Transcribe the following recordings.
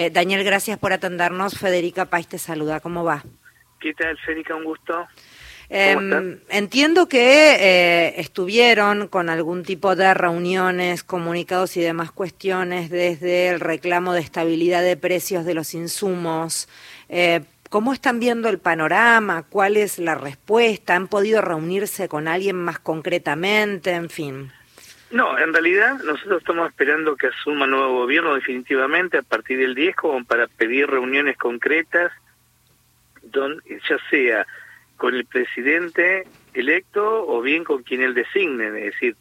Eh, Daniel, gracias por atendernos. Federica País te saluda. ¿Cómo va? ¿Qué tal, Federica? Un gusto. Em, entiendo que eh, estuvieron con algún tipo de reuniones, comunicados y demás cuestiones desde el reclamo de estabilidad de precios de los insumos. Eh, ¿Cómo están viendo el panorama? ¿Cuál es la respuesta? ¿Han podido reunirse con alguien más concretamente? En fin. No, en realidad nosotros estamos esperando que asuma nuevo gobierno definitivamente a partir del 10 como para pedir reuniones concretas, don, ya sea con el presidente electo o bien con quien él designe. Es decir,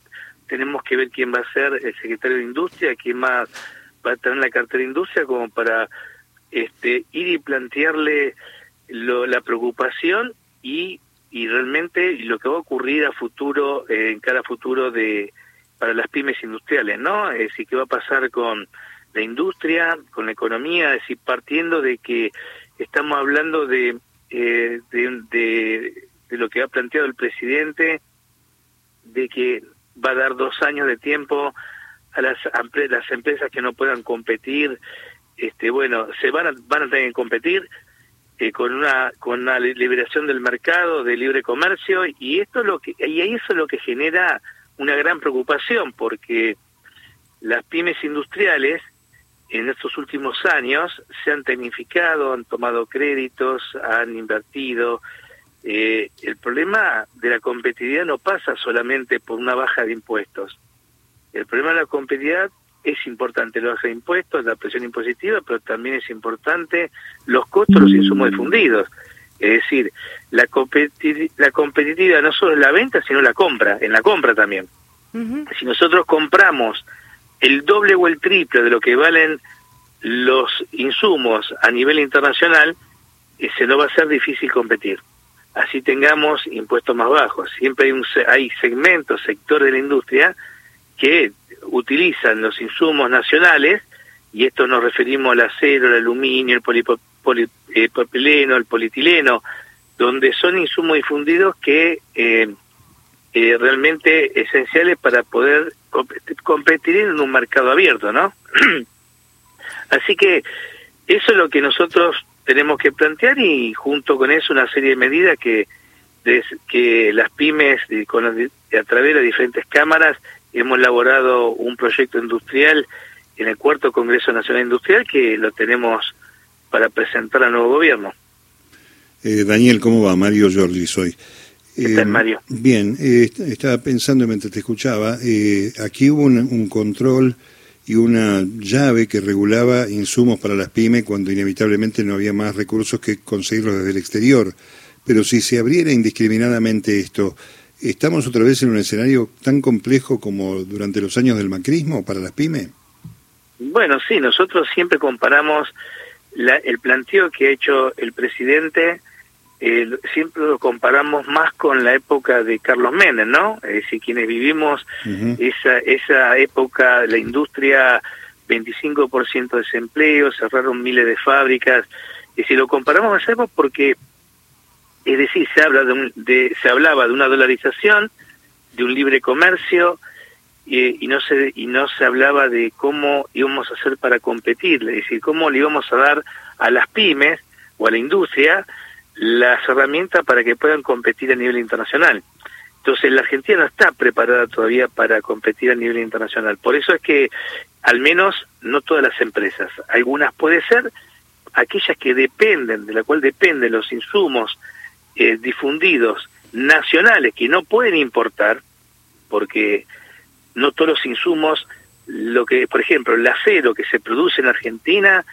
tenemos que ver quién va a ser el secretario de Industria, quién más va a tener la cartera de Industria como para este, ir y plantearle la preocupación y, y realmente lo que va a ocurrir a futuro, eh, en cada futuro de para las pymes industriales, ¿no? Es decir, qué va a pasar con la industria, con la economía, es decir, partiendo de que estamos hablando de eh, de, de, lo que ha planteado el presidente, de que va a dar dos años de tiempo a las, las empresas que no puedan competir, este, bueno, se van a, van a tener que competir eh, con una con una liberación del mercado, de libre comercio, y esto es lo que y eso es lo que genera una gran preocupación, porque las pymes industriales en estos últimos años se han tecnificado, han tomado créditos, han invertido. Eh, el problema de la competitividad no pasa solamente por una baja de impuestos. El problema de la competitividad es importante la baja de impuestos, la presión impositiva, pero también es importante los costos de los insumos difundidos. Es decir, la, la competitividad no solo es la venta, sino la compra, en la compra también. Si nosotros compramos el doble o el triple de lo que valen los insumos a nivel internacional, eh, se nos va a ser difícil competir. Así tengamos impuestos más bajos. Siempre hay, un, hay segmentos, sectores de la industria que utilizan los insumos nacionales, y esto nos referimos al acero, el aluminio, el polipropileno, eh, el polietileno, donde son insumos difundidos que eh, eh, realmente esenciales para poder competir en un mercado abierto, ¿no? Así que eso es lo que nosotros tenemos que plantear y junto con eso una serie de medidas que que las pymes con a través de diferentes cámaras hemos elaborado un proyecto industrial en el cuarto Congreso Nacional Industrial que lo tenemos para presentar al nuevo gobierno. Eh, Daniel, ¿cómo va? Mario Giorgi soy. ¿Qué tal, eh, Mario? Bien, eh, estaba pensando mientras te escuchaba, eh, aquí hubo un, control y una llave que regulaba insumos para las pymes cuando inevitablemente no había más recursos que conseguirlos desde el exterior. Pero si se abriera indiscriminadamente esto, ¿estamos otra vez en un escenario tan complejo como durante los años del macrismo para las pymes? Bueno, sí, nosotros siempre comparamos el planteo que ha hecho el presidente eh, siempre lo comparamos más con la época de Carlos Menem, ¿no? Es decir, quienes vivimos esa, esa época, la industria, 25% de desempleo, cerraron miles de fábricas. Y si lo comparamos con esa época, porque, es decir, se, habla de, de se hablaba de una dolarización, de un libre comercio, y, y, no se y no se hablaba de cómo íbamos a hacer para competir, es decir, cómo le íbamos a dar a las pymes o a la industria las herramientas para que puedan competir a nivel internacional. Entonces la Argentina no está preparada todavía para competir a nivel internacional. Por eso es que al menos no todas las empresas, algunas puede ser aquellas que dependen, de la cual dependen los insumos eh, difundidos nacionales que no pueden importar, porque no todos los insumos, lo que, por ejemplo, el acero que se produce en Argentina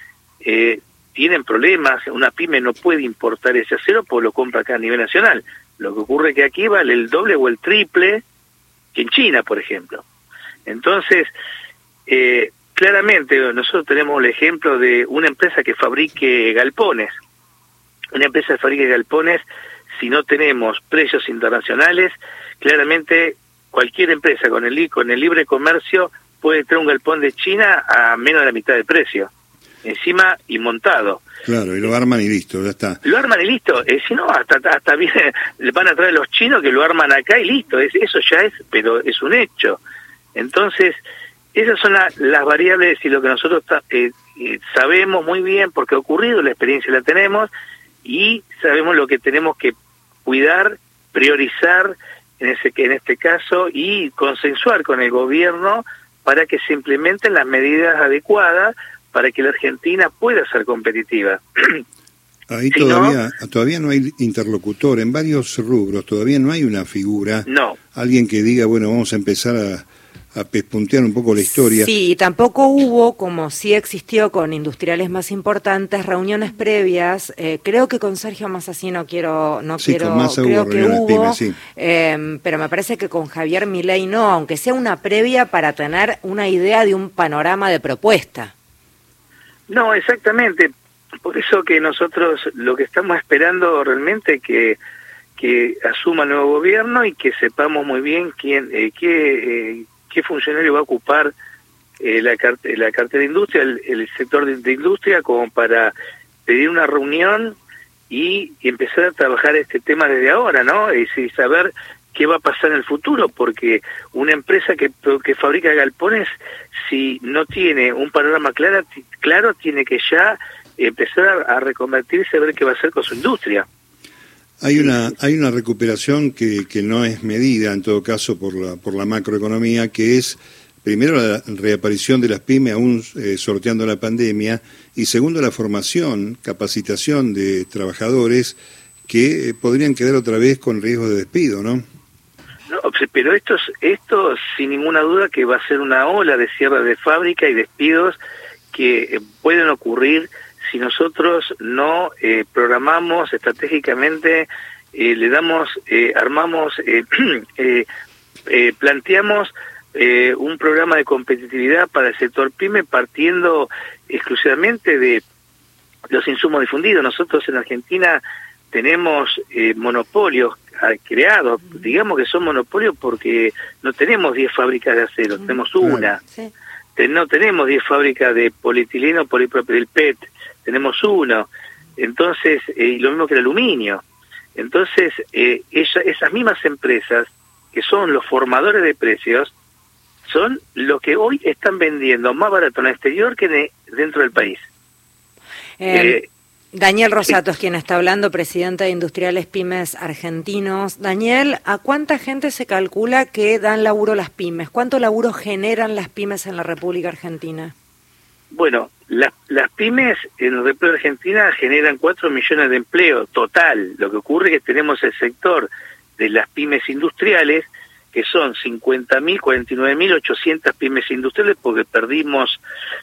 eh, tienen problemas, una pyme no puede importar ese acero porque lo compra acá a nivel nacional. Lo que ocurre es que aquí vale el doble o el triple que en China, por ejemplo. Entonces, eh, claramente nosotros tenemos el ejemplo de una empresa que fabrique galpones. Una empresa que fabrique galpones, si no tenemos precios internacionales, claramente cualquier empresa con el, con el libre comercio puede traer un galpón de China a menos de la mitad de precio encima y montado. Claro, y lo arman y listo, ya está. Lo arman y listo. Eh, si no, hasta, hasta viene, le van a traer los chinos que lo arman acá y listo. Es, eso ya es, pero es un hecho. Entonces, esas son las variables y lo que nosotros eh, sabemos muy bien porque ha ocurrido, la experiencia la tenemos y sabemos lo que tenemos que cuidar, priorizar en ese en este caso y consensuar con el gobierno para que se implementen las medidas adecuadas para que la Argentina pueda ser competitiva. Ahí todavía, no, todavía no hay interlocutor en varios rubros, todavía no hay una figura, no. alguien que diga, bueno, vamos a empezar a, a pespuntear un poco la historia. Sí, y tampoco hubo, como sí existió con industriales más importantes, reuniones previas. Eh, creo que con Sergio Masasí no quiero, no sí, quiero, con Massa creo hubo que hubo, pymes, sí. eh, pero me parece que con Javier Milei no, aunque sea una previa para tener una idea de un panorama de propuesta. No, exactamente. Por eso que nosotros lo que estamos esperando realmente que que asuma el nuevo gobierno y que sepamos muy bien quién eh, qué eh, qué funcionario va a ocupar eh, la, carte la cartera de industria, el, sector de, industria, como para pedir una reunión y, y, empezar a trabajar este tema desde ahora, ¿no? Y, y saber qué va a pasar en el futuro, porque una empresa que, que fabrica galpones, si no tiene un panorama claro, claro tiene que ya empezar a reconvertirse a ver qué va a hacer con su industria. Hay una, hay una recuperación que, que no es medida, en todo caso, por la, por la macroeconomía, que es, primero, la reaparición de las pymes, aún eh, sorteando la pandemia, y segundo, la formación, capacitación de trabajadores que eh, podrían quedar otra vez con riesgo de despido, ¿no? No, pero esto, esto sin ninguna duda que va a ser una ola de cierre de fábrica y despidos que pueden ocurrir si nosotros no eh, programamos estratégicamente, eh, le damos, eh, armamos, planteamos un programa de competitividad para el sector pyme partiendo exclusivamente de los insumos difundidos. Nosotros en Argentina tenemos monopolios creados, digamos que son monopolios porque no tenemos 10 fábricas de acero, tenemos una. Sí. No tenemos 10 fábricas de polietileno, polipropileno, PET, tenemos uno. Entonces, eh, lo mismo que el aluminio. Entonces, eh, ella, esas mismas empresas, que son los formadores de precios, son los que hoy están vendiendo más barato en el exterior que de, dentro del país. Eh, eh, Daniel Rosato es quien está hablando, presidente de Industriales Pymes Argentinos. Daniel, ¿a cuánta gente se calcula que dan laburo las pymes? ¿Cuánto laburo generan las pymes en la República Argentina? Bueno, las, las pymes en la República Argentina generan 4 millones de empleo total. Lo que ocurre es que tenemos el sector de las pymes industriales, que son 50.000, 49.800 pymes industriales, porque perdimos,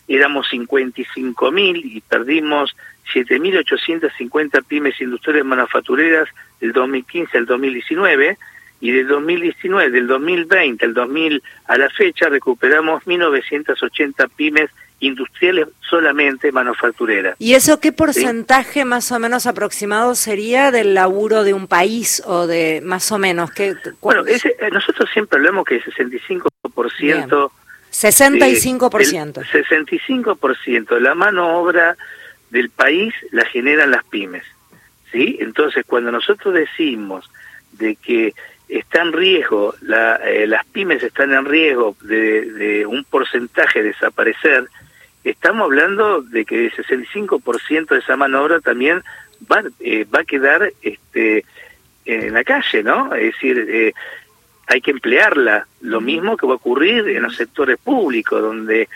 éramos 55.000 y perdimos 7.850 pymes industriales manufactureras del 2015 al 2019 y del 2019, del 2020 al 2000 a la fecha recuperamos 1.980 pymes industriales solamente manufactureras. ¿Y eso qué porcentaje ¿Sí? más o menos aproximado sería del laburo de un país o de más o menos? ¿qué, bueno, ese, eh, nosotros siempre hablamos que el 65%... Bien. 65%. Eh, 65% de la mano obra del país la generan las pymes. ¿sí? Entonces, cuando nosotros decimos de que está en riesgo, la, eh, las pymes están en riesgo de, de un porcentaje de desaparecer, estamos hablando de que el 65% de esa mano obra también va, eh, va a quedar este, en la calle, ¿no? Es decir, eh, hay que emplearla. Lo mismo que va a ocurrir en los sectores públicos, donde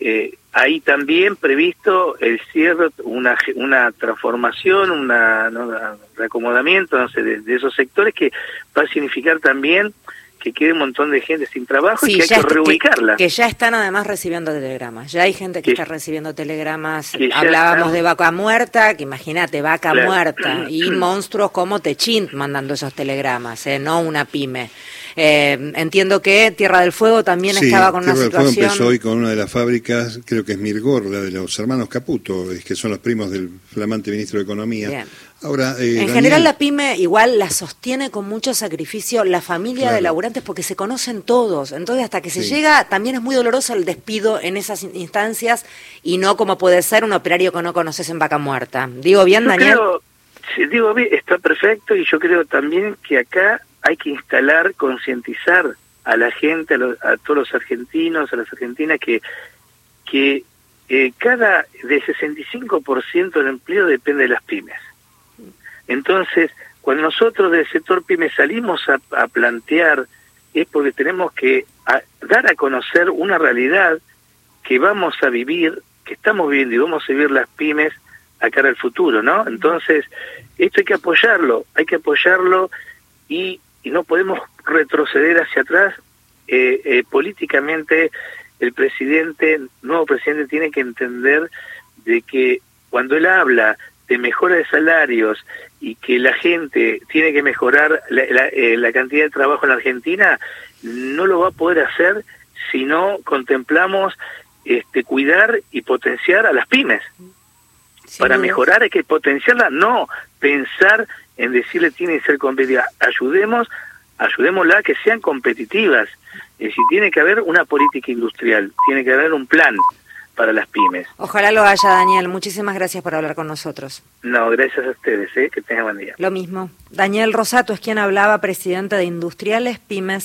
eh, hay también previsto el cierre, una, una transformación, una, ¿no? reacomodamiento no sé, de, de, esos sectores que va a significar también que quede un montón de gente sin trabajo sí, y que hay que reubicarla. Que, que, ya están además recibiendo telegramas. Ya hay gente que, que está recibiendo telegramas. Hablábamos de vaca muerta, que imagínate, vaca claro. muerta. y monstruos como Techint mandando esos telegramas, ¿eh? no una pyme. Eh, entiendo que Tierra del Fuego también sí, estaba con Tierra una situación. Del Fuego empezó hoy con una de las fábricas, creo que es Mirgor, la de los hermanos Caputo, que son los primos del flamante ministro de Economía. Bien. Ahora, eh, en Daniel... general la pyme igual la sostiene con mucho sacrificio la familia claro. de laburantes porque se conocen todos. Entonces hasta que se sí. llega también es muy doloroso el despido en esas instancias y no como puede ser un operario que no conoces en vaca muerta. Digo bien, yo Daniel. Creo, sí, digo bien, está perfecto y yo creo también que acá hay que instalar, concientizar a la gente, a, los, a, todos los argentinos, a las argentinas que que eh, cada de 65% del empleo depende de las pymes. Entonces, cuando nosotros del sector pyme salimos a, plantear, es porque tenemos que dar a conocer una realidad que vamos a vivir, que estamos viviendo y vamos a vivir las pymes a cara al futuro, ¿no? Entonces, esto hay que apoyarlo, hay que apoyarlo y, y no podemos retroceder hacia atrás. Eh, eh, políticamente, el presidente, nuevo presidente, tiene que entender de que cuando él habla de mejora de salarios y que la gente tiene que mejorar la, eh, la cantidad de trabajo en la Argentina, no lo va a poder hacer si no contemplamos este, cuidar y potenciar a las pymes. Para mejorar hay que potenciarla, no pensar en decirle tiene que ser competitiva. Ayudemos, ayudémosla a que sean competitivas. Y si tiene que haber una política industrial, tiene que haber un plan para las pymes. Ojalá lo haya, Daniel. Muchísimas gracias por hablar con nosotros. No, gracias a ustedes. ¿eh? Que tengan buen día. Lo mismo. Daniel Rosato es quien hablaba, presidente de Industriales Pymes